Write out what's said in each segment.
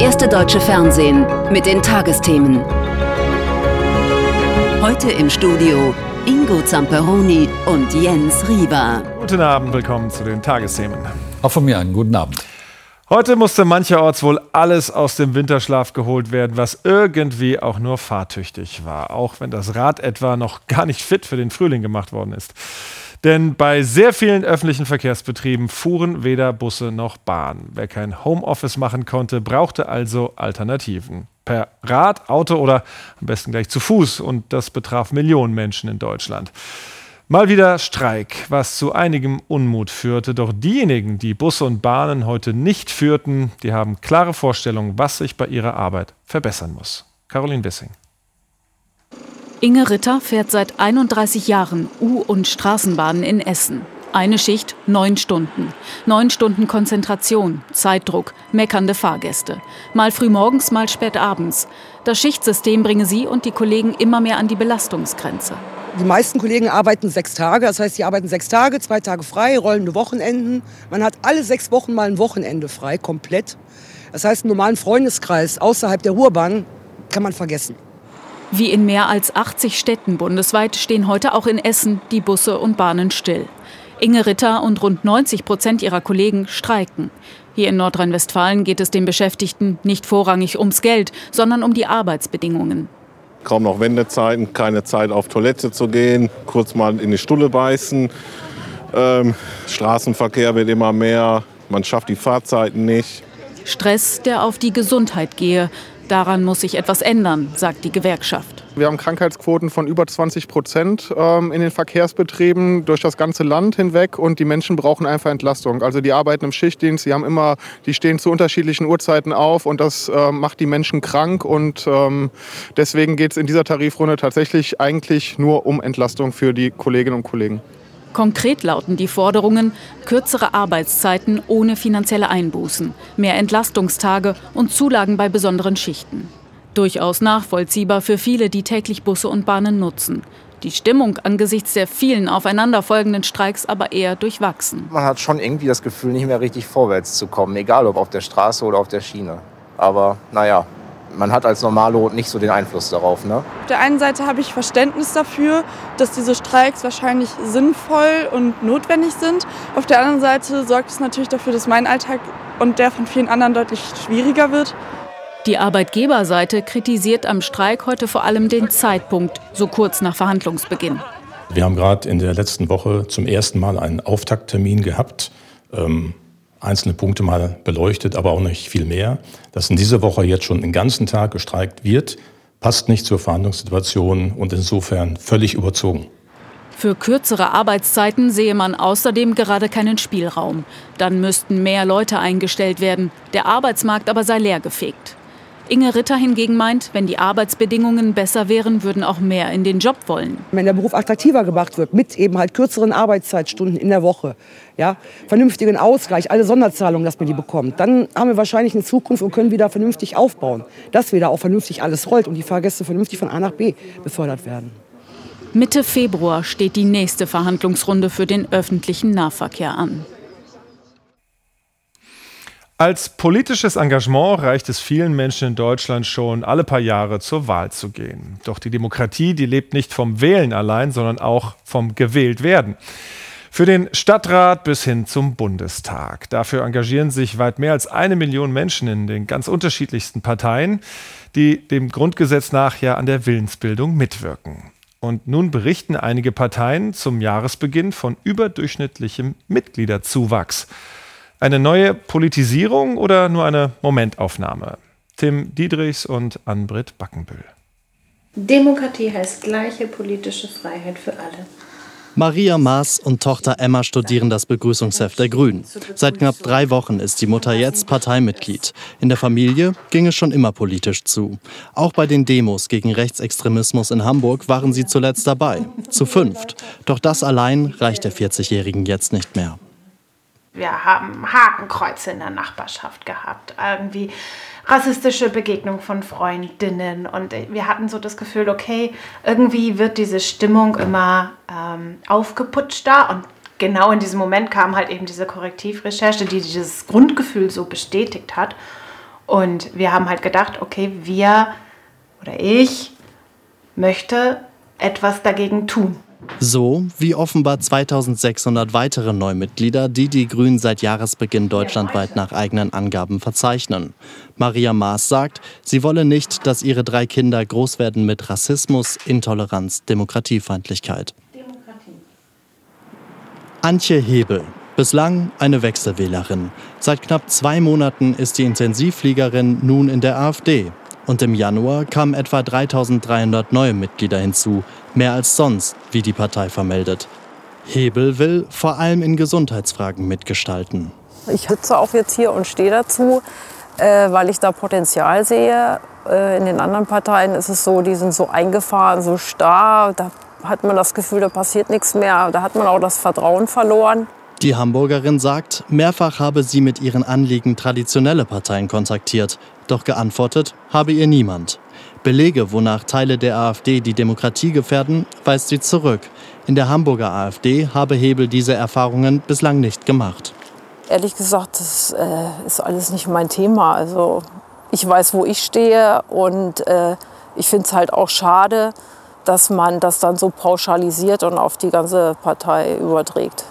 erste deutsche Fernsehen mit den Tagesthemen. Heute im Studio Ingo Zamperoni und Jens Rieber. Guten Abend, willkommen zu den Tagesthemen. Auch von mir einen guten Abend. Heute musste mancherorts wohl alles aus dem Winterschlaf geholt werden, was irgendwie auch nur fahrtüchtig war, auch wenn das Rad etwa noch gar nicht fit für den Frühling gemacht worden ist. Denn bei sehr vielen öffentlichen Verkehrsbetrieben fuhren weder Busse noch Bahn. Wer kein Homeoffice machen konnte, brauchte also Alternativen. Per Rad, Auto oder am besten gleich zu Fuß. Und das betraf Millionen Menschen in Deutschland. Mal wieder Streik, was zu einigem Unmut führte. Doch diejenigen, die Busse und Bahnen heute nicht führten, die haben klare Vorstellungen, was sich bei ihrer Arbeit verbessern muss. Caroline Wissing. Inge Ritter fährt seit 31 Jahren U- und Straßenbahnen in Essen. Eine Schicht, neun Stunden. Neun Stunden Konzentration, Zeitdruck, meckernde Fahrgäste. Mal früh morgens, mal spät abends. Das Schichtsystem bringe sie und die Kollegen immer mehr an die Belastungsgrenze. Die meisten Kollegen arbeiten sechs Tage, das heißt, sie arbeiten sechs Tage, zwei Tage frei, rollende Wochenenden. Man hat alle sechs Wochen mal ein Wochenende frei, komplett. Das heißt, einen normalen Freundeskreis außerhalb der Ruhrbahn kann man vergessen. Wie in mehr als 80 Städten bundesweit stehen heute auch in Essen die Busse und Bahnen still. Inge Ritter und rund 90 Prozent ihrer Kollegen streiken. Hier in Nordrhein-Westfalen geht es den Beschäftigten nicht vorrangig ums Geld, sondern um die Arbeitsbedingungen. Kaum noch Wendezeiten, keine Zeit auf Toilette zu gehen, kurz mal in die Stulle beißen. Ähm, Straßenverkehr wird immer mehr, man schafft die Fahrzeiten nicht. Stress, der auf die Gesundheit gehe. Daran muss sich etwas ändern, sagt die Gewerkschaft. Wir haben Krankheitsquoten von über 20 Prozent ähm, in den Verkehrsbetrieben durch das ganze Land hinweg und die Menschen brauchen einfach Entlastung. Also die arbeiten im Schichtdienst, die haben immer, die stehen zu unterschiedlichen Uhrzeiten auf und das äh, macht die Menschen krank und ähm, deswegen geht es in dieser Tarifrunde tatsächlich eigentlich nur um Entlastung für die Kolleginnen und Kollegen. Konkret lauten die Forderungen kürzere Arbeitszeiten ohne finanzielle Einbußen, mehr Entlastungstage und Zulagen bei besonderen Schichten. Durchaus nachvollziehbar für viele, die täglich Busse und Bahnen nutzen. Die Stimmung angesichts der vielen aufeinanderfolgenden Streiks aber eher durchwachsen. Man hat schon irgendwie das Gefühl, nicht mehr richtig vorwärts zu kommen, egal ob auf der Straße oder auf der Schiene. Aber naja, man hat als Normalo nicht so den Einfluss darauf. Ne? Auf der einen Seite habe ich Verständnis dafür, dass diese Streiks wahrscheinlich sinnvoll und notwendig sind. Auf der anderen Seite sorgt es natürlich dafür, dass mein Alltag und der von vielen anderen deutlich schwieriger wird. Die Arbeitgeberseite kritisiert am Streik heute vor allem den Zeitpunkt, so kurz nach Verhandlungsbeginn. Wir haben gerade in der letzten Woche zum ersten Mal einen Auftakttermin gehabt. Ähm, einzelne Punkte mal beleuchtet, aber auch nicht viel mehr. Dass in dieser Woche jetzt schon den ganzen Tag gestreikt wird, passt nicht zur Verhandlungssituation und insofern völlig überzogen. Für kürzere Arbeitszeiten sehe man außerdem gerade keinen Spielraum. Dann müssten mehr Leute eingestellt werden, der Arbeitsmarkt aber sei leergefegt. Inge Ritter hingegen meint, wenn die Arbeitsbedingungen besser wären, würden auch mehr in den Job wollen. Wenn der Beruf attraktiver gemacht wird, mit eben halt kürzeren Arbeitszeitstunden in der Woche, ja, vernünftigen Ausgleich, alle Sonderzahlungen, dass man die bekommt, dann haben wir wahrscheinlich eine Zukunft und können wieder vernünftig aufbauen, dass wieder auch vernünftig alles rollt und die Fahrgäste vernünftig von A nach B befördert werden. Mitte Februar steht die nächste Verhandlungsrunde für den öffentlichen Nahverkehr an. Als politisches Engagement reicht es vielen Menschen in Deutschland schon, alle paar Jahre zur Wahl zu gehen. Doch die Demokratie, die lebt nicht vom Wählen allein, sondern auch vom Gewähltwerden. Für den Stadtrat bis hin zum Bundestag. Dafür engagieren sich weit mehr als eine Million Menschen in den ganz unterschiedlichsten Parteien, die dem Grundgesetz nach ja an der Willensbildung mitwirken. Und nun berichten einige Parteien zum Jahresbeginn von überdurchschnittlichem Mitgliederzuwachs. Eine neue Politisierung oder nur eine Momentaufnahme? Tim Diedrichs und Anbrit Backenbüll. Demokratie heißt gleiche politische Freiheit für alle. Maria Maas und Tochter Emma studieren das Begrüßungsheft der Grünen. Seit knapp drei Wochen ist die Mutter jetzt Parteimitglied. In der Familie ging es schon immer politisch zu. Auch bei den Demos gegen Rechtsextremismus in Hamburg waren sie zuletzt dabei. Zu fünft. Doch das allein reicht der 40-Jährigen jetzt nicht mehr. Wir haben Hakenkreuze in der Nachbarschaft gehabt, irgendwie rassistische Begegnung von Freundinnen und wir hatten so das Gefühl, okay, irgendwie wird diese Stimmung immer ähm, aufgeputschter und genau in diesem Moment kam halt eben diese Korrektivrecherche, die dieses Grundgefühl so bestätigt hat. Und wir haben halt gedacht, okay, wir oder ich möchte etwas dagegen tun. So wie offenbar 2600 weitere Neumitglieder, die die Grünen seit Jahresbeginn deutschlandweit nach eigenen Angaben verzeichnen. Maria Maas sagt, sie wolle nicht, dass ihre drei Kinder groß werden mit Rassismus, Intoleranz, Demokratiefeindlichkeit. Antje Hebel, bislang eine Wechselwählerin. Seit knapp zwei Monaten ist die Intensivfliegerin nun in der AfD. Und im Januar kamen etwa 3300 neue Mitglieder hinzu, mehr als sonst, wie die Partei vermeldet. Hebel will vor allem in Gesundheitsfragen mitgestalten. Ich sitze auch jetzt hier und stehe dazu, äh, weil ich da Potenzial sehe. Äh, in den anderen Parteien ist es so, die sind so eingefahren, so starr. Da hat man das Gefühl, da passiert nichts mehr. Da hat man auch das Vertrauen verloren. Die Hamburgerin sagt, mehrfach habe sie mit ihren Anliegen traditionelle Parteien kontaktiert. Doch geantwortet habe ihr niemand. Belege, wonach Teile der AfD die Demokratie gefährden, weist sie zurück. In der Hamburger AfD habe Hebel diese Erfahrungen bislang nicht gemacht. Ehrlich gesagt, das äh, ist alles nicht mein Thema. Also ich weiß, wo ich stehe und äh, ich finde es halt auch schade, dass man das dann so pauschalisiert und auf die ganze Partei überträgt.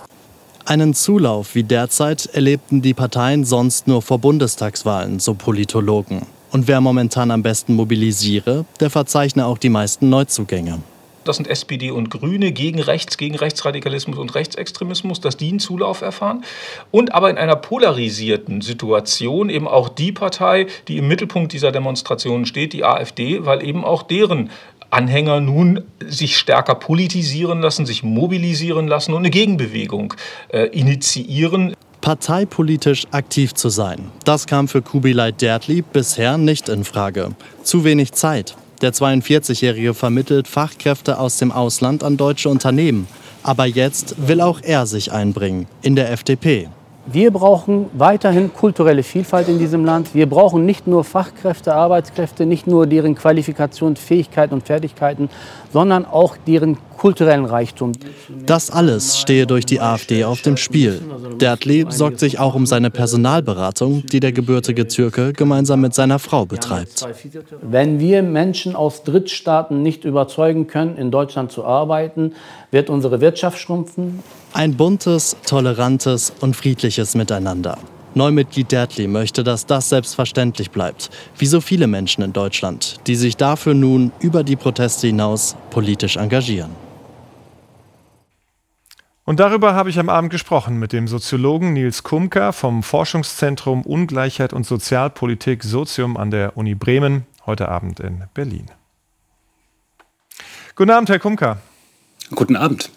Einen Zulauf wie derzeit erlebten die Parteien sonst nur vor Bundestagswahlen, so Politologen. Und wer momentan am besten mobilisiere, der verzeichne auch die meisten Neuzugänge. Das sind SPD und Grüne gegen Rechts, gegen Rechtsradikalismus und Rechtsextremismus, dass die einen Zulauf erfahren. Und aber in einer polarisierten Situation eben auch die Partei, die im Mittelpunkt dieser Demonstrationen steht, die AfD, weil eben auch deren Anhänger nun sich stärker politisieren lassen, sich mobilisieren lassen und eine Gegenbewegung äh, initiieren parteipolitisch aktiv zu sein. Das kam für Kubilay Dertli bisher nicht in Frage. Zu wenig Zeit. Der 42-Jährige vermittelt Fachkräfte aus dem Ausland an deutsche Unternehmen. Aber jetzt will auch er sich einbringen in der FDP. Wir brauchen weiterhin kulturelle Vielfalt in diesem Land. Wir brauchen nicht nur Fachkräfte, Arbeitskräfte, nicht nur deren Qualifikation, Fähigkeiten und Fertigkeiten, sondern auch deren kulturellen Reichtum. Das alles stehe durch die AfD auf dem Spiel. Dertli sorgt sich auch um seine Personalberatung, die der gebürtige Türke gemeinsam mit seiner Frau betreibt. Wenn wir Menschen aus Drittstaaten nicht überzeugen können, in Deutschland zu arbeiten, wird unsere Wirtschaft schrumpfen. Ein buntes, tolerantes und friedliches Miteinander. Neumitglied Dertli möchte, dass das selbstverständlich bleibt, wie so viele Menschen in Deutschland, die sich dafür nun über die Proteste hinaus politisch engagieren. Und darüber habe ich am Abend gesprochen mit dem Soziologen Nils Kumka vom Forschungszentrum Ungleichheit und Sozialpolitik Sozium an der Uni Bremen, heute Abend in Berlin. Guten Abend, Herr Kumka. Guten Abend.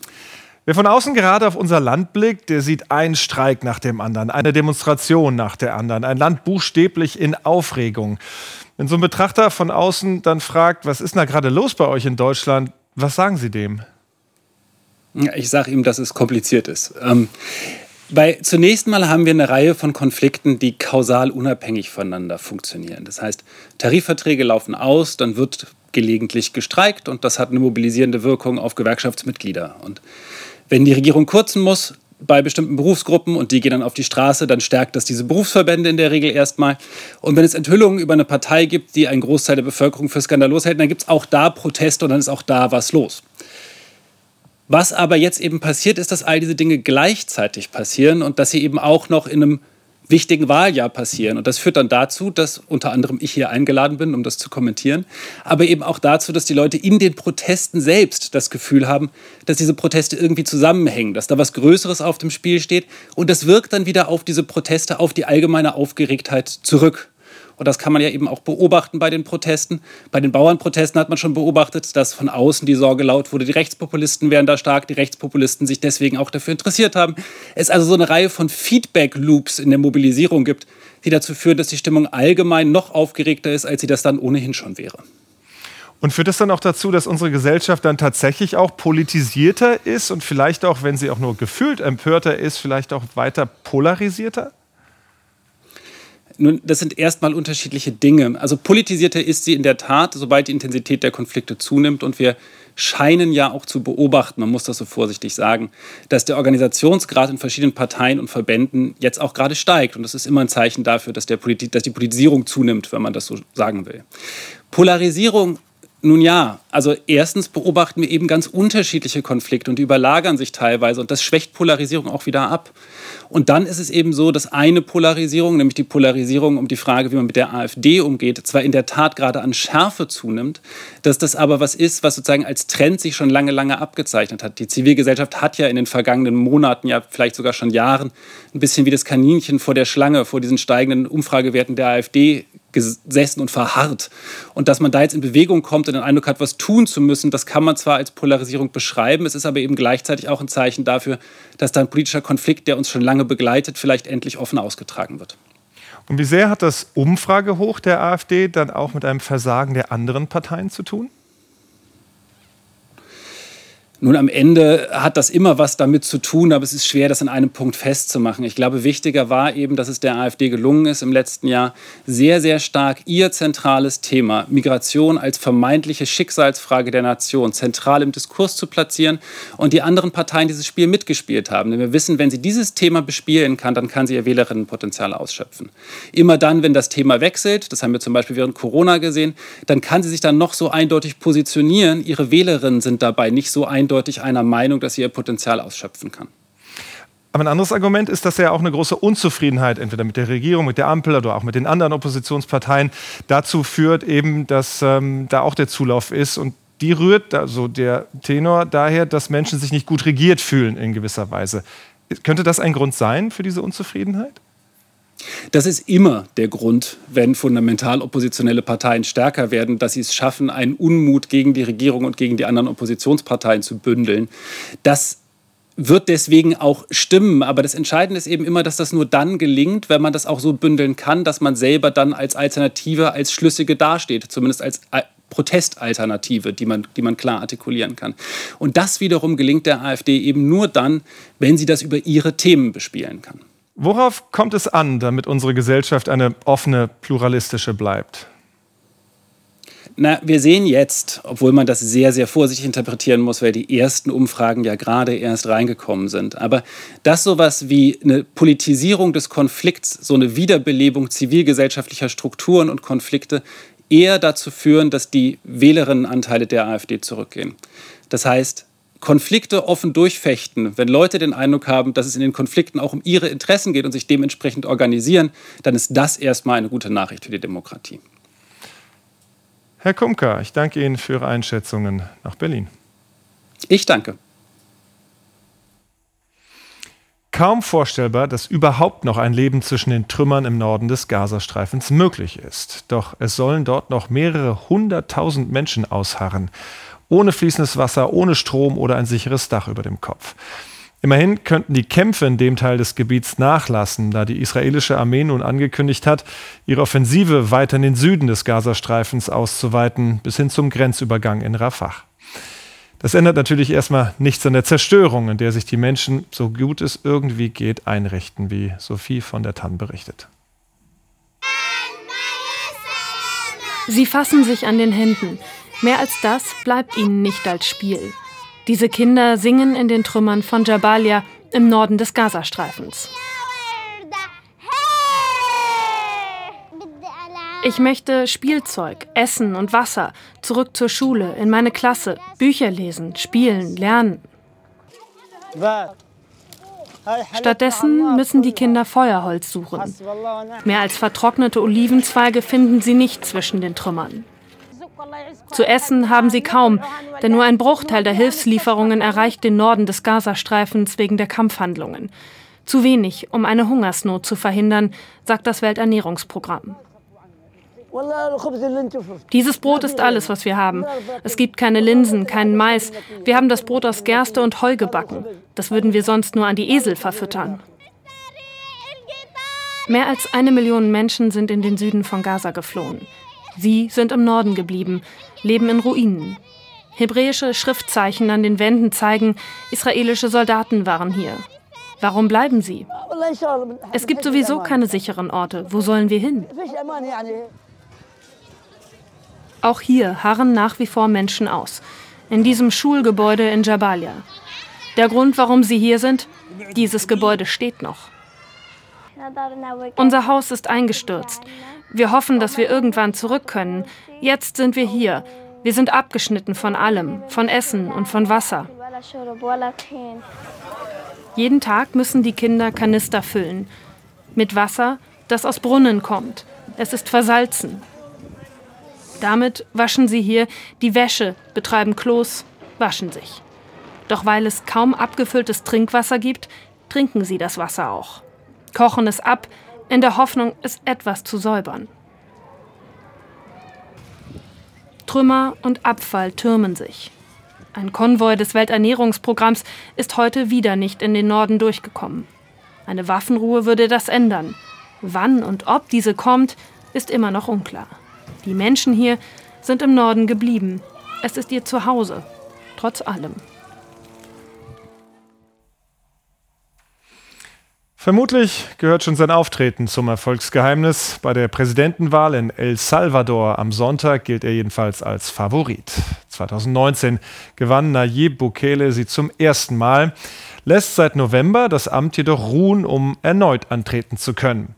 Wer von außen gerade auf unser Land blickt, der sieht einen Streik nach dem anderen, eine Demonstration nach der anderen, ein Land buchstäblich in Aufregung. Wenn so ein Betrachter von außen dann fragt, was ist da gerade los bei euch in Deutschland, was sagen Sie dem? Ich sage ihm, dass es kompliziert ist. Ähm, bei, zunächst mal haben wir eine Reihe von Konflikten, die kausal unabhängig voneinander funktionieren. Das heißt, Tarifverträge laufen aus, dann wird gelegentlich gestreikt und das hat eine mobilisierende Wirkung auf Gewerkschaftsmitglieder. Und wenn die Regierung kurzen muss bei bestimmten Berufsgruppen und die gehen dann auf die Straße, dann stärkt das diese Berufsverbände in der Regel erstmal. Und wenn es Enthüllungen über eine Partei gibt, die einen Großteil der Bevölkerung für skandalös hält, dann gibt es auch da Proteste und dann ist auch da was los. Was aber jetzt eben passiert, ist, dass all diese Dinge gleichzeitig passieren und dass sie eben auch noch in einem wichtigen Wahljahr passieren. Und das führt dann dazu, dass unter anderem ich hier eingeladen bin, um das zu kommentieren, aber eben auch dazu, dass die Leute in den Protesten selbst das Gefühl haben, dass diese Proteste irgendwie zusammenhängen, dass da was Größeres auf dem Spiel steht. Und das wirkt dann wieder auf diese Proteste, auf die allgemeine Aufgeregtheit zurück. Und das kann man ja eben auch beobachten bei den Protesten. Bei den Bauernprotesten hat man schon beobachtet, dass von außen die Sorge laut wurde, die Rechtspopulisten wären da stark, die Rechtspopulisten sich deswegen auch dafür interessiert haben. Es also so eine Reihe von Feedback-Loops in der Mobilisierung gibt, die dazu führen, dass die Stimmung allgemein noch aufgeregter ist, als sie das dann ohnehin schon wäre. Und führt das dann auch dazu, dass unsere Gesellschaft dann tatsächlich auch politisierter ist und vielleicht auch, wenn sie auch nur gefühlt empörter ist, vielleicht auch weiter polarisierter? Nun, das sind erstmal unterschiedliche Dinge. Also politisierter ist sie in der Tat, sobald die Intensität der Konflikte zunimmt und wir scheinen ja auch zu beobachten, man muss das so vorsichtig sagen, dass der Organisationsgrad in verschiedenen Parteien und Verbänden jetzt auch gerade steigt. Und das ist immer ein Zeichen dafür, dass, der Politi dass die Politisierung zunimmt, wenn man das so sagen will. Polarisierung nun ja, also erstens beobachten wir eben ganz unterschiedliche Konflikte und die überlagern sich teilweise und das schwächt Polarisierung auch wieder ab. Und dann ist es eben so, dass eine Polarisierung, nämlich die Polarisierung um die Frage, wie man mit der AfD umgeht, zwar in der Tat gerade an Schärfe zunimmt, dass das aber was ist, was sozusagen als Trend sich schon lange, lange abgezeichnet hat. Die Zivilgesellschaft hat ja in den vergangenen Monaten, ja vielleicht sogar schon Jahren, ein bisschen wie das Kaninchen vor der Schlange, vor diesen steigenden Umfragewerten der AfD gesessen und verharrt. Und dass man da jetzt in Bewegung kommt und den Eindruck hat, was tun zu müssen, das kann man zwar als Polarisierung beschreiben, es ist aber eben gleichzeitig auch ein Zeichen dafür, dass da ein politischer Konflikt, der uns schon lange begleitet, vielleicht endlich offen ausgetragen wird. Und wie sehr hat das Umfragehoch der AfD dann auch mit einem Versagen der anderen Parteien zu tun? Nun, am Ende hat das immer was damit zu tun, aber es ist schwer, das in einem Punkt festzumachen. Ich glaube, wichtiger war eben, dass es der AfD gelungen ist, im letzten Jahr sehr, sehr stark ihr zentrales Thema Migration als vermeintliche Schicksalsfrage der Nation zentral im Diskurs zu platzieren und die anderen Parteien dieses Spiel mitgespielt haben. Denn wir wissen, wenn sie dieses Thema bespielen kann, dann kann sie ihr Wählerinnenpotenzial ausschöpfen. Immer dann, wenn das Thema wechselt, das haben wir zum Beispiel während Corona gesehen, dann kann sie sich dann noch so eindeutig positionieren. Ihre Wählerinnen sind dabei nicht so eindeutig eindeutig einer Meinung, dass sie ihr Potenzial ausschöpfen kann. Aber ein anderes Argument ist, dass ja auch eine große Unzufriedenheit entweder mit der Regierung, mit der Ampel oder auch mit den anderen Oppositionsparteien dazu führt, eben, dass ähm, da auch der Zulauf ist. Und die rührt, also der Tenor, daher, dass Menschen sich nicht gut regiert fühlen in gewisser Weise. Könnte das ein Grund sein für diese Unzufriedenheit? Das ist immer der Grund, wenn fundamental oppositionelle Parteien stärker werden, dass sie es schaffen, einen Unmut gegen die Regierung und gegen die anderen Oppositionsparteien zu bündeln. Das wird deswegen auch stimmen. Aber das Entscheidende ist eben immer, dass das nur dann gelingt, wenn man das auch so bündeln kann, dass man selber dann als Alternative, als Schlüssige dasteht, zumindest als Protestalternative, die man, die man klar artikulieren kann. Und das wiederum gelingt der AfD eben nur dann, wenn sie das über ihre Themen bespielen kann. Worauf kommt es an, damit unsere Gesellschaft eine offene, pluralistische bleibt? Na, wir sehen jetzt, obwohl man das sehr, sehr vorsichtig interpretieren muss, weil die ersten Umfragen ja gerade erst reingekommen sind. Aber dass sowas wie eine Politisierung des Konflikts, so eine Wiederbelebung zivilgesellschaftlicher Strukturen und Konflikte eher dazu führen, dass die Wählerinnenanteile der AfD zurückgehen. Das heißt, Konflikte offen durchfechten, wenn Leute den Eindruck haben, dass es in den Konflikten auch um ihre Interessen geht und sich dementsprechend organisieren, dann ist das erstmal eine gute Nachricht für die Demokratie. Herr Kumka, ich danke Ihnen für Ihre Einschätzungen nach Berlin. Ich danke. Kaum vorstellbar, dass überhaupt noch ein Leben zwischen den Trümmern im Norden des Gazastreifens möglich ist. Doch es sollen dort noch mehrere hunderttausend Menschen ausharren ohne fließendes Wasser, ohne Strom oder ein sicheres Dach über dem Kopf. Immerhin könnten die Kämpfe in dem Teil des Gebiets nachlassen, da die israelische Armee nun angekündigt hat, ihre Offensive weiter in den Süden des Gazastreifens auszuweiten, bis hin zum Grenzübergang in Rafah. Das ändert natürlich erstmal nichts an der Zerstörung, in der sich die Menschen, so gut es irgendwie geht, einrichten, wie Sophie von der Tann berichtet. Sie fassen sich an den Händen. Mehr als das bleibt ihnen nicht als Spiel. Diese Kinder singen in den Trümmern von Jabalia im Norden des Gazastreifens. Ich möchte Spielzeug, Essen und Wasser, zurück zur Schule, in meine Klasse, Bücher lesen, spielen, lernen. Stattdessen müssen die Kinder Feuerholz suchen. Mehr als vertrocknete Olivenzweige finden sie nicht zwischen den Trümmern. Zu essen haben sie kaum, denn nur ein Bruchteil der Hilfslieferungen erreicht den Norden des Gazastreifens wegen der Kampfhandlungen. Zu wenig, um eine Hungersnot zu verhindern, sagt das Welternährungsprogramm. Dieses Brot ist alles, was wir haben. Es gibt keine Linsen, keinen Mais. Wir haben das Brot aus Gerste und Heu gebacken. Das würden wir sonst nur an die Esel verfüttern. Mehr als eine Million Menschen sind in den Süden von Gaza geflohen. Sie sind im Norden geblieben, leben in Ruinen. Hebräische Schriftzeichen an den Wänden zeigen, israelische Soldaten waren hier. Warum bleiben sie? Es gibt sowieso keine sicheren Orte. Wo sollen wir hin? Auch hier harren nach wie vor Menschen aus. In diesem Schulgebäude in Jabalia. Der Grund, warum sie hier sind? Dieses Gebäude steht noch. Unser Haus ist eingestürzt. Wir hoffen, dass wir irgendwann zurück können. Jetzt sind wir hier. Wir sind abgeschnitten von allem, von Essen und von Wasser. Jeden Tag müssen die Kinder Kanister füllen. Mit Wasser, das aus Brunnen kommt. Es ist versalzen. Damit waschen sie hier die Wäsche, betreiben Klos, waschen sich. Doch weil es kaum abgefülltes Trinkwasser gibt, trinken sie das Wasser auch. Kochen es ab, in der Hoffnung, es etwas zu säubern. Trümmer und Abfall türmen sich. Ein Konvoi des Welternährungsprogramms ist heute wieder nicht in den Norden durchgekommen. Eine Waffenruhe würde das ändern. Wann und ob diese kommt, ist immer noch unklar. Die Menschen hier sind im Norden geblieben. Es ist ihr Zuhause, trotz allem. Vermutlich gehört schon sein Auftreten zum Erfolgsgeheimnis. Bei der Präsidentenwahl in El Salvador am Sonntag gilt er jedenfalls als Favorit. 2019 gewann Nayib Bukele sie zum ersten Mal, lässt seit November das Amt jedoch ruhen, um erneut antreten zu können.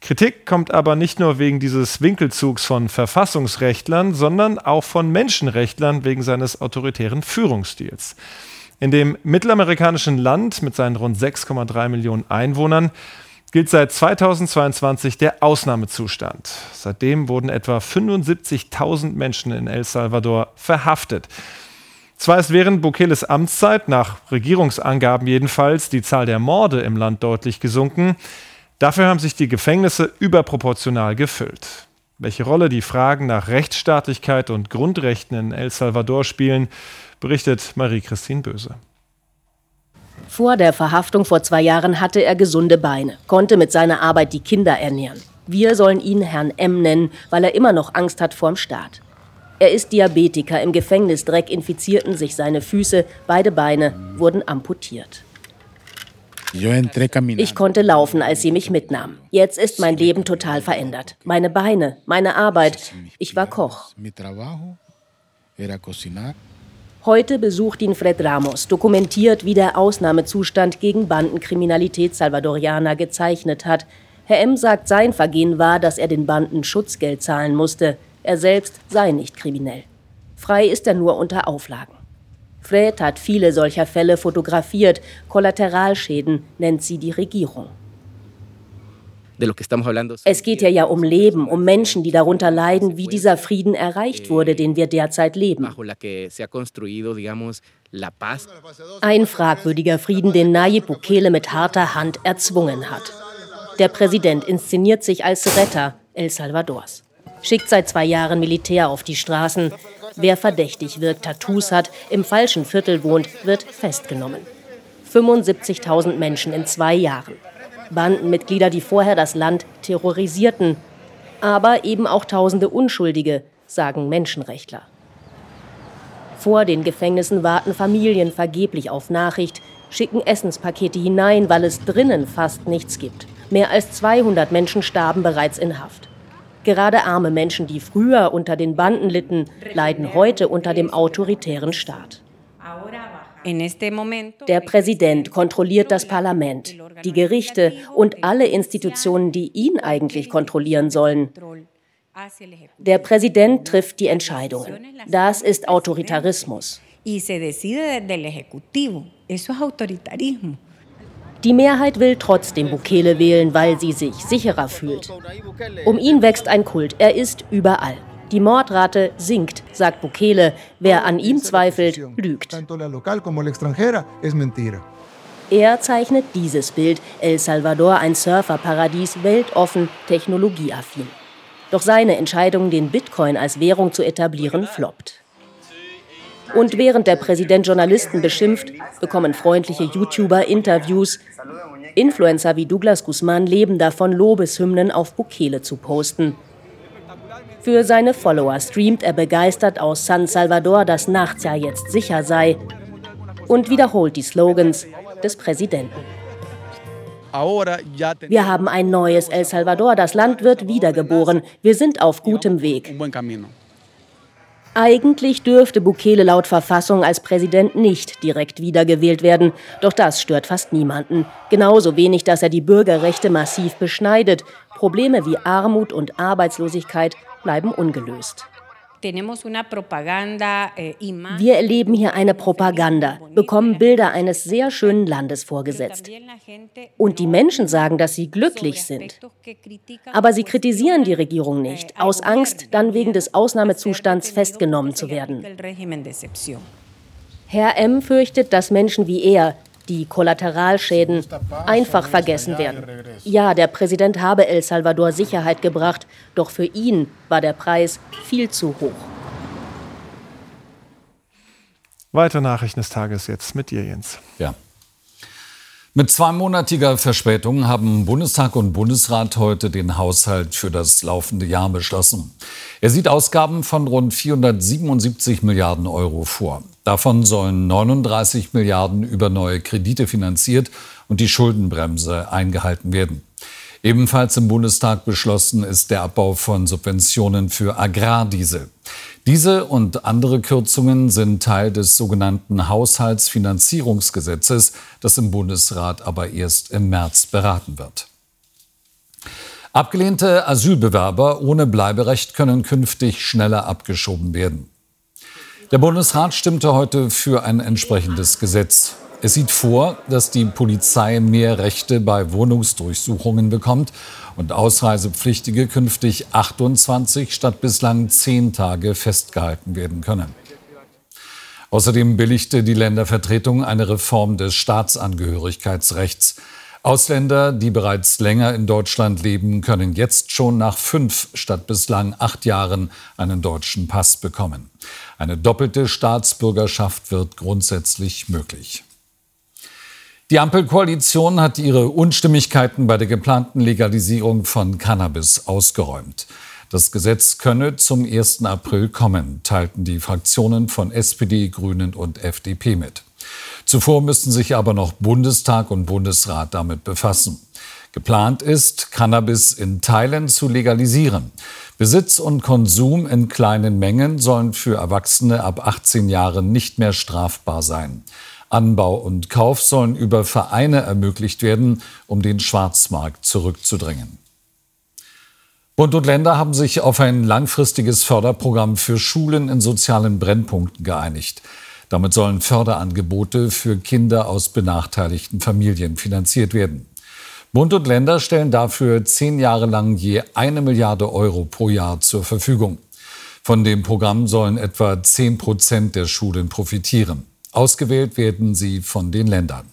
Kritik kommt aber nicht nur wegen dieses Winkelzugs von Verfassungsrechtlern, sondern auch von Menschenrechtlern wegen seines autoritären Führungsstils. In dem mittelamerikanischen Land mit seinen rund 6,3 Millionen Einwohnern gilt seit 2022 der Ausnahmezustand. Seitdem wurden etwa 75.000 Menschen in El Salvador verhaftet. Zwar ist während Bukeles Amtszeit, nach Regierungsangaben jedenfalls, die Zahl der Morde im Land deutlich gesunken. Dafür haben sich die Gefängnisse überproportional gefüllt. Welche Rolle die Fragen nach Rechtsstaatlichkeit und Grundrechten in El Salvador spielen, berichtet Marie-Christine Böse. Vor der Verhaftung vor zwei Jahren hatte er gesunde Beine, konnte mit seiner Arbeit die Kinder ernähren. Wir sollen ihn Herrn M nennen, weil er immer noch Angst hat vorm Staat. Er ist Diabetiker, im Gefängnisdreck infizierten sich seine Füße, beide Beine wurden amputiert. Ich konnte laufen, als sie mich mitnahm. Jetzt ist mein Leben total verändert. Meine Beine, meine Arbeit. Ich war Koch. Heute besucht ihn Fred Ramos, dokumentiert, wie der Ausnahmezustand gegen Bandenkriminalität Salvadorianer gezeichnet hat. Herr M. sagt, sein Vergehen war, dass er den Banden Schutzgeld zahlen musste. Er selbst sei nicht kriminell. Frei ist er nur unter Auflagen. Fred hat viele solcher Fälle fotografiert. Kollateralschäden nennt sie die Regierung. Es geht ja ja um Leben, um Menschen, die darunter leiden, wie dieser Frieden erreicht wurde, den wir derzeit leben. Ein fragwürdiger Frieden, den Nayib Bukele mit harter Hand erzwungen hat. Der Präsident inszeniert sich als Retter El Salvadors, schickt seit zwei Jahren Militär auf die Straßen. Wer verdächtig wirkt, Tattoos hat, im falschen Viertel wohnt, wird festgenommen. 75.000 Menschen in zwei Jahren. Bandenmitglieder, die vorher das Land terrorisierten. Aber eben auch tausende Unschuldige, sagen Menschenrechtler. Vor den Gefängnissen warten Familien vergeblich auf Nachricht, schicken Essenspakete hinein, weil es drinnen fast nichts gibt. Mehr als 200 Menschen starben bereits in Haft. Gerade arme Menschen, die früher unter den Banden litten, leiden heute unter dem autoritären Staat. Der Präsident kontrolliert das Parlament, die Gerichte und alle Institutionen, die ihn eigentlich kontrollieren sollen. Der Präsident trifft die Entscheidungen. Das ist Autoritarismus. Die Mehrheit will trotzdem Bukele wählen, weil sie sich sicherer fühlt. Um ihn wächst ein Kult. Er ist überall. Die Mordrate sinkt, sagt Bukele. Wer an ihm zweifelt, lügt. Er zeichnet dieses Bild. El Salvador, ein Surferparadies, weltoffen, technologieaffin. Doch seine Entscheidung, den Bitcoin als Währung zu etablieren, floppt. Und während der Präsident Journalisten beschimpft, bekommen freundliche YouTuber Interviews. Influencer wie Douglas Guzman leben davon, Lobeshymnen auf Bukele zu posten. Für seine Follower streamt er begeistert aus San Salvador, dass nachts ja jetzt sicher sei und wiederholt die Slogans des Präsidenten. Wir haben ein neues El Salvador. Das Land wird wiedergeboren. Wir sind auf gutem Weg. Eigentlich dürfte Bukele laut Verfassung als Präsident nicht direkt wiedergewählt werden. Doch das stört fast niemanden. Genauso wenig, dass er die Bürgerrechte massiv beschneidet. Probleme wie Armut und Arbeitslosigkeit bleiben ungelöst. Eh, Wir erleben hier eine Propaganda, bekommen Bilder eines sehr schönen Landes vorgesetzt. Und die Menschen sagen, dass sie glücklich sind. Aber sie kritisieren die Regierung nicht, aus Angst, dann wegen des Ausnahmezustands festgenommen zu werden. Herr M. fürchtet, dass Menschen wie er die Kollateralschäden einfach vergessen werden. Ja, der Präsident habe El Salvador Sicherheit gebracht, doch für ihn war der Preis viel zu hoch. Weitere Nachrichten des Tages jetzt mit dir, Jens. Ja. Mit zweimonatiger Verspätung haben Bundestag und Bundesrat heute den Haushalt für das laufende Jahr beschlossen. Er sieht Ausgaben von rund 477 Milliarden Euro vor. Davon sollen 39 Milliarden über neue Kredite finanziert und die Schuldenbremse eingehalten werden. Ebenfalls im Bundestag beschlossen ist der Abbau von Subventionen für Agrardiesel. Diese und andere Kürzungen sind Teil des sogenannten Haushaltsfinanzierungsgesetzes, das im Bundesrat aber erst im März beraten wird. Abgelehnte Asylbewerber ohne Bleiberecht können künftig schneller abgeschoben werden. Der Bundesrat stimmte heute für ein entsprechendes Gesetz. Es sieht vor, dass die Polizei mehr Rechte bei Wohnungsdurchsuchungen bekommt und Ausreisepflichtige künftig 28 statt bislang 10 Tage festgehalten werden können. Außerdem billigte die Ländervertretung eine Reform des Staatsangehörigkeitsrechts. Ausländer, die bereits länger in Deutschland leben, können jetzt schon nach fünf statt bislang acht Jahren einen deutschen Pass bekommen. Eine doppelte Staatsbürgerschaft wird grundsätzlich möglich. Die Ampelkoalition hat ihre Unstimmigkeiten bei der geplanten Legalisierung von Cannabis ausgeräumt. Das Gesetz könne zum 1. April kommen, teilten die Fraktionen von SPD, Grünen und FDP mit. Zuvor müssten sich aber noch Bundestag und Bundesrat damit befassen. Geplant ist, Cannabis in Teilen zu legalisieren. Besitz und Konsum in kleinen Mengen sollen für Erwachsene ab 18 Jahren nicht mehr strafbar sein. Anbau und Kauf sollen über Vereine ermöglicht werden, um den Schwarzmarkt zurückzudrängen. Bund und Länder haben sich auf ein langfristiges Förderprogramm für Schulen in sozialen Brennpunkten geeinigt. Damit sollen Förderangebote für Kinder aus benachteiligten Familien finanziert werden. Bund und Länder stellen dafür zehn Jahre lang je eine Milliarde Euro pro Jahr zur Verfügung. Von dem Programm sollen etwa zehn Prozent der Schulen profitieren. Ausgewählt werden sie von den Ländern.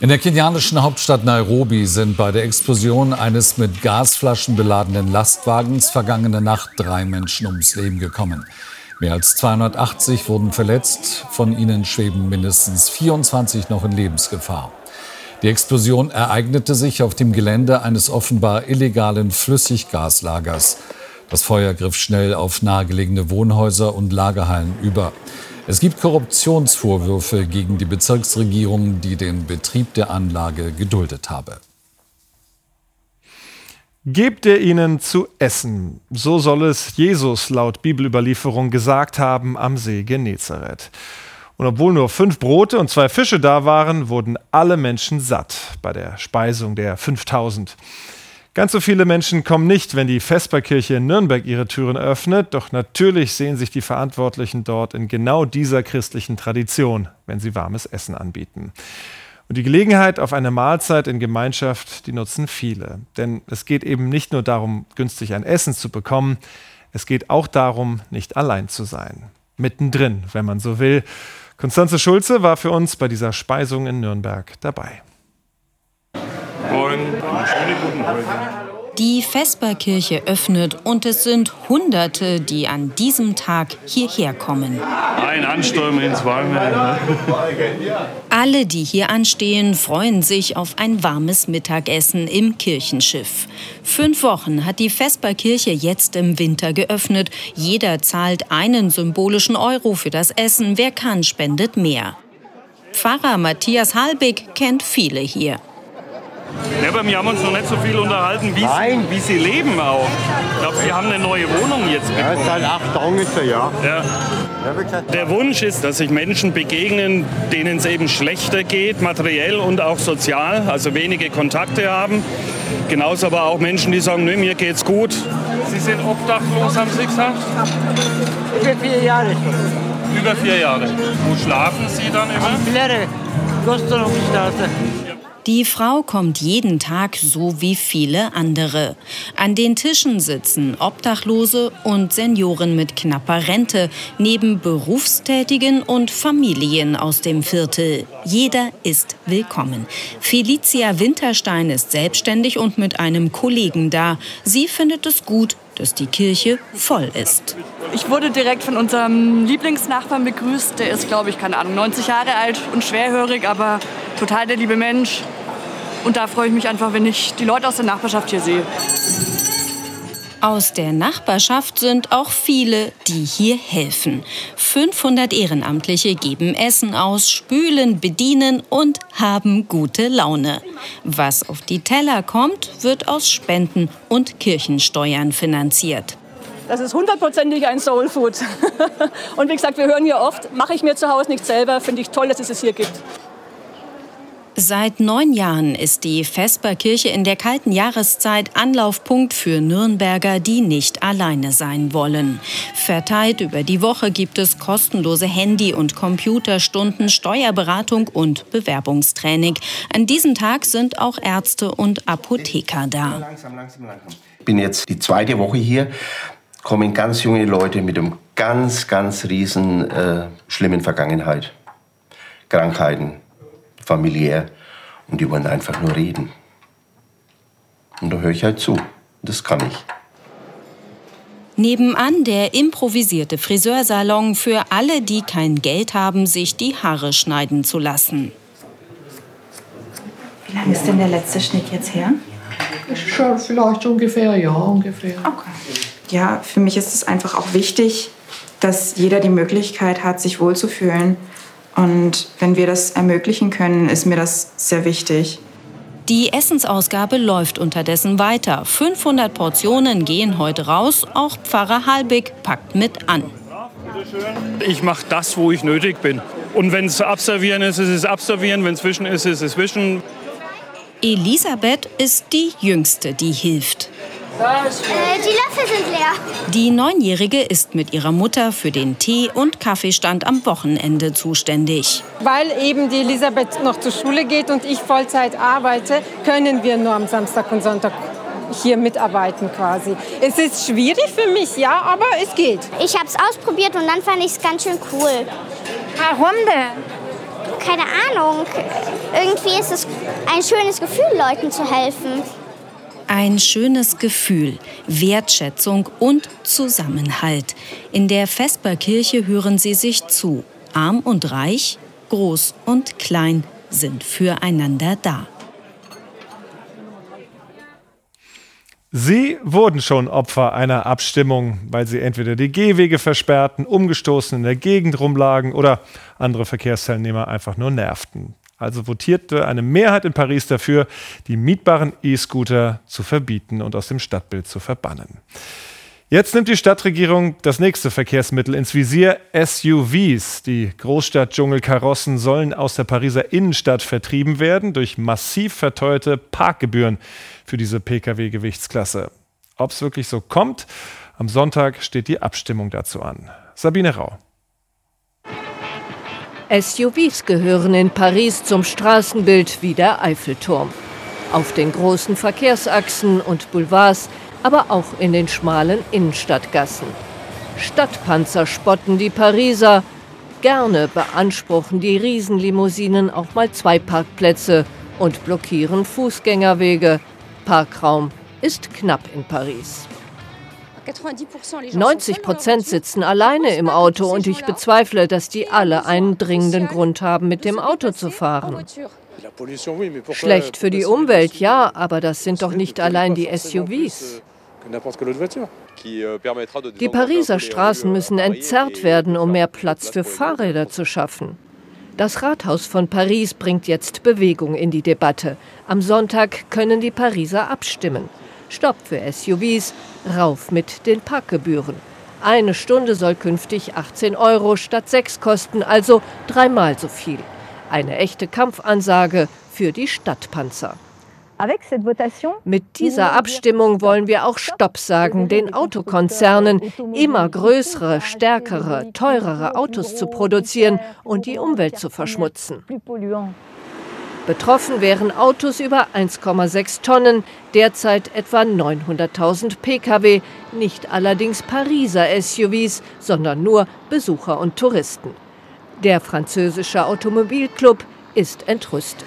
In der kenianischen Hauptstadt Nairobi sind bei der Explosion eines mit Gasflaschen beladenen Lastwagens vergangene Nacht drei Menschen ums Leben gekommen. Mehr als 280 wurden verletzt, von ihnen schweben mindestens 24 noch in Lebensgefahr. Die Explosion ereignete sich auf dem Gelände eines offenbar illegalen Flüssiggaslagers. Das Feuer griff schnell auf nahegelegene Wohnhäuser und Lagerhallen über. Es gibt Korruptionsvorwürfe gegen die Bezirksregierung, die den Betrieb der Anlage geduldet habe. Gebt ihr ihnen zu essen. So soll es Jesus laut Bibelüberlieferung gesagt haben am See Genezareth. Und obwohl nur fünf Brote und zwei Fische da waren, wurden alle Menschen satt bei der Speisung der 5000. Ganz so viele Menschen kommen nicht, wenn die Vesperkirche in Nürnberg ihre Türen öffnet, doch natürlich sehen sich die Verantwortlichen dort in genau dieser christlichen Tradition, wenn sie warmes Essen anbieten. Und die Gelegenheit auf eine Mahlzeit in Gemeinschaft, die nutzen viele. Denn es geht eben nicht nur darum, günstig ein Essen zu bekommen, es geht auch darum, nicht allein zu sein. Mittendrin, wenn man so will. Konstanze Schulze war für uns bei dieser Speisung in Nürnberg dabei. Moin. Schönen guten Morgen. Die Vesperkirche öffnet und es sind Hunderte, die an diesem Tag hierher kommen. Ein Ansturm ins Warme. Alle, die hier anstehen, freuen sich auf ein warmes Mittagessen im Kirchenschiff. Fünf Wochen hat die Vesperkirche jetzt im Winter geöffnet. Jeder zahlt einen symbolischen Euro für das Essen. Wer kann, spendet mehr. Pfarrer Matthias Halbig kennt viele hier. Ja, aber wir haben uns noch nicht so viel unterhalten, wie, sie, wie sie leben auch. Ich glaube, sie haben eine neue Wohnung jetzt bekommen. Ja, seit acht Tagen ist er, ja. Ja. Der Wunsch ist, dass sich Menschen begegnen, denen es eben schlechter geht, materiell und auch sozial, also wenige Kontakte haben. Genauso aber auch Menschen, die sagen, nee, mir geht's gut. Sie sind obdachlos, haben Sie gesagt? Über vier Jahre Über vier Jahre. Wo schlafen Sie dann immer? Blöre, Gostelungsstraße. Die Frau kommt jeden Tag so wie viele andere. An den Tischen sitzen Obdachlose und Senioren mit knapper Rente, neben Berufstätigen und Familien aus dem Viertel. Jeder ist willkommen. Felicia Winterstein ist selbstständig und mit einem Kollegen da. Sie findet es gut, dass die Kirche voll ist. Ich wurde direkt von unserem Lieblingsnachbarn begrüßt. Der ist, glaube ich, keine Ahnung, 90 Jahre alt und schwerhörig, aber total der liebe Mensch. Und da freue ich mich einfach, wenn ich die Leute aus der Nachbarschaft hier sehe. Aus der Nachbarschaft sind auch viele, die hier helfen. 500 Ehrenamtliche geben Essen aus, spülen, bedienen und haben gute Laune. Was auf die Teller kommt, wird aus Spenden und Kirchensteuern finanziert. Das ist hundertprozentig ein Soul Food. Und wie gesagt, wir hören hier oft, mache ich mir zu Hause nicht selber, finde ich toll, dass es es hier gibt. Seit neun Jahren ist die Vesperkirche in der kalten Jahreszeit Anlaufpunkt für Nürnberger, die nicht alleine sein wollen. Verteilt über die Woche gibt es kostenlose Handy- und Computerstunden, Steuerberatung und Bewerbungstraining. An diesem Tag sind auch Ärzte und Apotheker da. Ich bin jetzt die zweite Woche hier, kommen ganz junge Leute mit einem ganz, ganz riesen äh, schlimmen Vergangenheit. Krankheiten, familiär und die wollen einfach nur reden. Und da höre ich halt zu. Das kann ich. Nebenan der improvisierte Friseursalon für alle, die kein Geld haben, sich die Haare schneiden zu lassen. Wie lange ist denn der letzte Schnitt jetzt her? Schon vielleicht ungefähr, ja, ungefähr. Okay. Ja, für mich ist es einfach auch wichtig, dass jeder die Möglichkeit hat, sich wohlzufühlen. Und wenn wir das ermöglichen können, ist mir das sehr wichtig. Die Essensausgabe läuft unterdessen weiter. 500 Portionen gehen heute raus. Auch Pfarrer Halbig packt mit an. Ich mache das, wo ich nötig bin. Und wenn es abservieren ist, ist es abservieren. Wenn es wischen ist, ist es wischen. Elisabeth ist die Jüngste, die hilft. Äh, die Löffel sind leer. Die Neunjährige ist mit ihrer Mutter für den Tee- und Kaffeestand am Wochenende zuständig. Weil eben die Elisabeth noch zur Schule geht und ich Vollzeit arbeite, können wir nur am Samstag und Sonntag hier mitarbeiten quasi. Es ist schwierig für mich, ja, aber es geht. Ich habe es ausprobiert und dann fand ich es ganz schön cool. Warum denn? Keine Ahnung. Irgendwie ist es ein schönes Gefühl, Leuten zu helfen. Ein schönes Gefühl, Wertschätzung und Zusammenhalt. In der Vesperkirche hören sie sich zu. Arm und reich, groß und klein sind füreinander da. Sie wurden schon Opfer einer Abstimmung, weil sie entweder die Gehwege versperrten, umgestoßen in der Gegend rumlagen oder andere Verkehrsteilnehmer einfach nur nervten. Also votierte eine Mehrheit in Paris dafür, die mietbaren E-Scooter zu verbieten und aus dem Stadtbild zu verbannen. Jetzt nimmt die Stadtregierung das nächste Verkehrsmittel ins Visier, SUVs. Die Großstadt-Dschungelkarossen sollen aus der Pariser Innenstadt vertrieben werden durch massiv verteuerte Parkgebühren für diese Pkw-Gewichtsklasse. Ob es wirklich so kommt, am Sonntag steht die Abstimmung dazu an. Sabine Rau. SUVs gehören in Paris zum Straßenbild wie der Eiffelturm. Auf den großen Verkehrsachsen und Boulevards, aber auch in den schmalen Innenstadtgassen. Stadtpanzer spotten die Pariser. Gerne beanspruchen die Riesenlimousinen auch mal zwei Parkplätze und blockieren Fußgängerwege. Parkraum ist knapp in Paris. 90 Prozent sitzen alleine im Auto und ich bezweifle, dass die alle einen dringenden Grund haben, mit dem Auto zu fahren. Schlecht für die Umwelt, ja, aber das sind doch nicht allein die SUVs. Die Pariser Straßen müssen entzerrt werden, um mehr Platz für Fahrräder zu schaffen. Das Rathaus von Paris bringt jetzt Bewegung in die Debatte. Am Sonntag können die Pariser abstimmen. Stopp für SUVs, rauf mit den Parkgebühren. Eine Stunde soll künftig 18 Euro statt 6 kosten, also dreimal so viel. Eine echte Kampfansage für die Stadtpanzer. Mit dieser Abstimmung wollen wir auch Stopp sagen, den Autokonzernen immer größere, stärkere, teurere Autos zu produzieren und die Umwelt zu verschmutzen. Betroffen wären Autos über 1,6 Tonnen, derzeit etwa 900.000 Pkw, nicht allerdings Pariser SUVs, sondern nur Besucher und Touristen. Der französische Automobilclub ist entrüstet.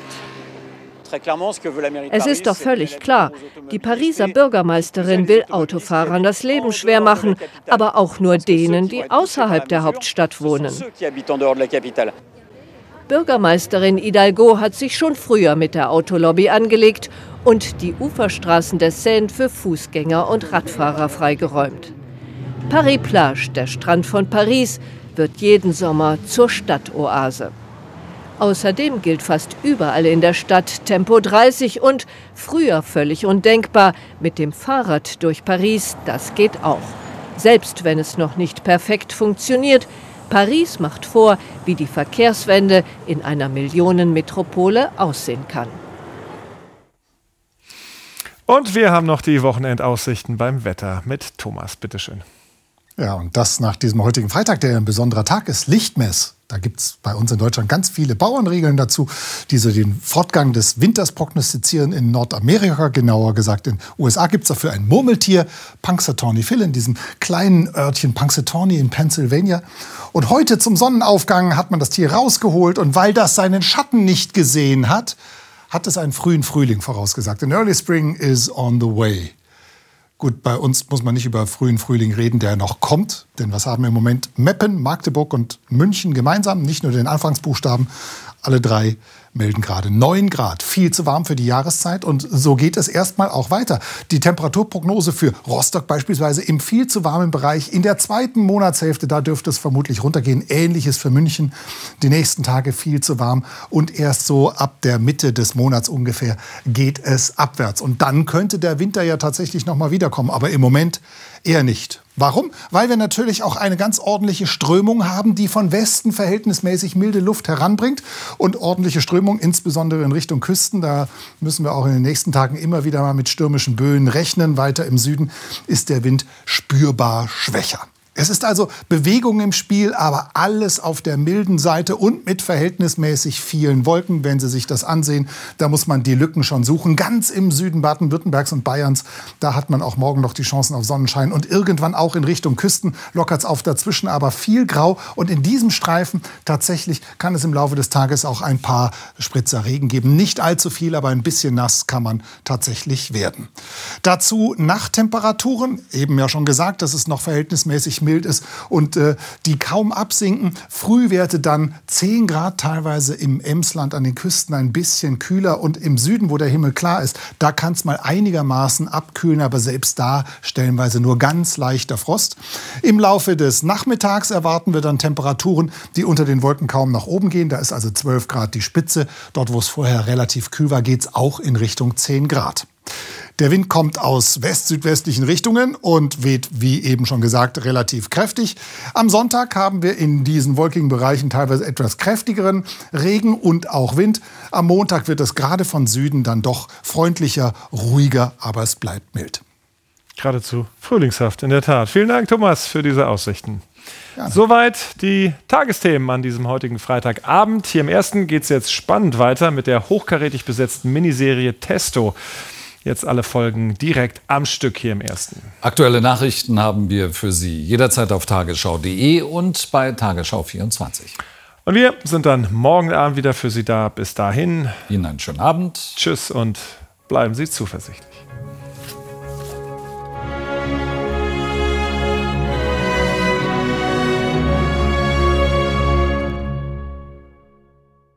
Es ist doch völlig klar, die Pariser Bürgermeisterin will Autofahrern das Leben schwer machen, aber auch nur denen, die außerhalb der Hauptstadt wohnen. Bürgermeisterin Hidalgo hat sich schon früher mit der Autolobby angelegt und die Uferstraßen der Seine für Fußgänger und Radfahrer freigeräumt. Paris-Plage, der Strand von Paris, wird jeden Sommer zur Stadtoase. Außerdem gilt fast überall in der Stadt Tempo 30 und früher völlig undenkbar mit dem Fahrrad durch Paris, das geht auch. Selbst wenn es noch nicht perfekt funktioniert, Paris macht vor, wie die Verkehrswende in einer Millionenmetropole aussehen kann. Und wir haben noch die Wochenendaussichten beim Wetter mit Thomas. Bitteschön. Ja, und das nach diesem heutigen Freitag, der ein besonderer Tag ist, Lichtmess. Da gibt es bei uns in Deutschland ganz viele Bauernregeln dazu, die so den Fortgang des Winters prognostizieren. In Nordamerika, genauer gesagt in USA, gibt es dafür ein Murmeltier, Punxsutawney Phil, in diesem kleinen Örtchen Punxsutawney in Pennsylvania. Und heute zum Sonnenaufgang hat man das Tier rausgeholt und weil das seinen Schatten nicht gesehen hat, hat es einen frühen Frühling vorausgesagt. An early spring is on the way. Gut, bei uns muss man nicht über frühen Frühling reden, der noch kommt. Denn was haben wir im Moment? Meppen, Magdeburg und München gemeinsam, nicht nur den Anfangsbuchstaben. Alle drei melden gerade 9 Grad. Viel zu warm für die Jahreszeit. Und so geht es erstmal auch weiter. Die Temperaturprognose für Rostock beispielsweise im viel zu warmen Bereich. In der zweiten Monatshälfte, da dürfte es vermutlich runtergehen. Ähnliches für München. Die nächsten Tage viel zu warm. Und erst so ab der Mitte des Monats ungefähr geht es abwärts. Und dann könnte der Winter ja tatsächlich noch mal wiederkommen. Aber im Moment eher nicht. Warum? Weil wir natürlich auch eine ganz ordentliche Strömung haben, die von Westen verhältnismäßig milde Luft heranbringt. Und ordentliche Strömung, insbesondere in Richtung Küsten, da müssen wir auch in den nächsten Tagen immer wieder mal mit stürmischen Böen rechnen. Weiter im Süden ist der Wind spürbar schwächer. Es ist also Bewegung im Spiel, aber alles auf der milden Seite und mit verhältnismäßig vielen Wolken. Wenn Sie sich das ansehen, da muss man die Lücken schon suchen. Ganz im Süden Baden-Württembergs und Bayerns, da hat man auch morgen noch die Chancen auf Sonnenschein. Und irgendwann auch in Richtung Küsten lockert es auf dazwischen, aber viel grau. Und in diesem Streifen tatsächlich kann es im Laufe des Tages auch ein paar Spritzer Regen geben. Nicht allzu viel, aber ein bisschen nass kann man tatsächlich werden. Dazu Nachttemperaturen, eben ja schon gesagt, das ist noch verhältnismäßig mild ist und äh, die kaum absinken. Frühwerte dann 10 Grad teilweise im Emsland an den Küsten ein bisschen kühler und im Süden, wo der Himmel klar ist, da kann es mal einigermaßen abkühlen, aber selbst da stellenweise nur ganz leichter Frost. Im Laufe des Nachmittags erwarten wir dann Temperaturen, die unter den Wolken kaum nach oben gehen. Da ist also 12 Grad die Spitze. Dort, wo es vorher relativ kühl war, geht es auch in Richtung 10 Grad. Der Wind kommt aus west-südwestlichen Richtungen und weht, wie eben schon gesagt, relativ kräftig. Am Sonntag haben wir in diesen wolkigen Bereichen teilweise etwas kräftigeren Regen und auch Wind. Am Montag wird es gerade von Süden dann doch freundlicher, ruhiger, aber es bleibt mild. Geradezu frühlingshaft, in der Tat. Vielen Dank, Thomas, für diese Aussichten. Gerne. Soweit die Tagesthemen an diesem heutigen Freitagabend. Hier im ersten geht es jetzt spannend weiter mit der hochkarätig besetzten Miniserie Testo. Jetzt alle Folgen direkt am Stück hier im ersten. Aktuelle Nachrichten haben wir für Sie jederzeit auf tagesschau.de und bei Tagesschau 24. Und wir sind dann morgen Abend wieder für Sie da. Bis dahin. Ihnen einen schönen Abend. Tschüss und bleiben Sie zuversichtlich.